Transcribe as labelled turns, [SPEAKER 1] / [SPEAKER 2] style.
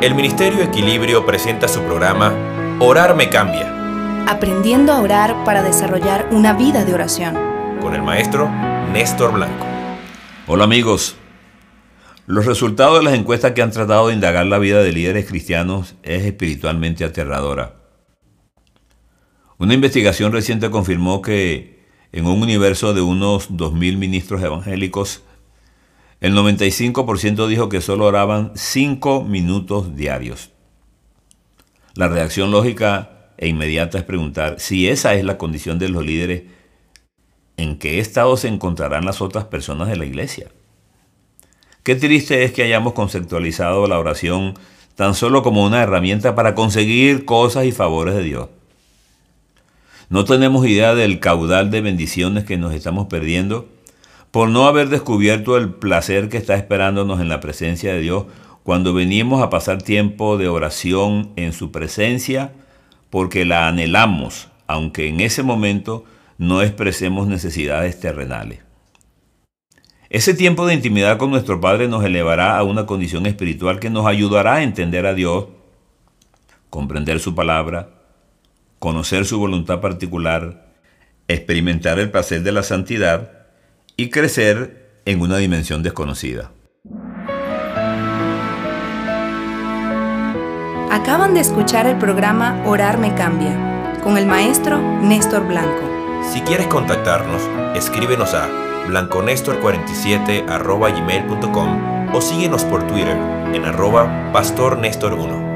[SPEAKER 1] el Ministerio Equilibrio presenta su programa Orar me cambia,
[SPEAKER 2] Aprendiendo a orar para desarrollar una vida de oración.
[SPEAKER 1] con el maestro Néstor Blanco.
[SPEAKER 3] Hola amigos. Los resultados de las encuestas que han tratado de indagar la vida de líderes cristianos es espiritualmente aterradora. Una investigación reciente confirmó que en un universo de unos 2.000 ministros evangélicos, el 95% dijo que solo oraban 5 minutos diarios. La reacción lógica e inmediata es preguntar si esa es la condición de los líderes, ¿en qué estado se encontrarán las otras personas de la iglesia? Qué triste es que hayamos conceptualizado la oración tan solo como una herramienta para conseguir cosas y favores de Dios. No tenemos idea del caudal de bendiciones que nos estamos perdiendo por no haber descubierto el placer que está esperándonos en la presencia de Dios cuando venimos a pasar tiempo de oración en su presencia porque la anhelamos, aunque en ese momento no expresemos necesidades terrenales. Ese tiempo de intimidad con nuestro Padre nos elevará a una condición espiritual que nos ayudará a entender a Dios, comprender su palabra, conocer su voluntad particular, experimentar el placer de la santidad y crecer en una dimensión desconocida.
[SPEAKER 2] Acaban de escuchar el programa Orar me cambia con el maestro Néstor Blanco.
[SPEAKER 1] Si quieres contactarnos, escríbenos a blanconestor47 gmail.com o síguenos por Twitter en arroba pastornestor1.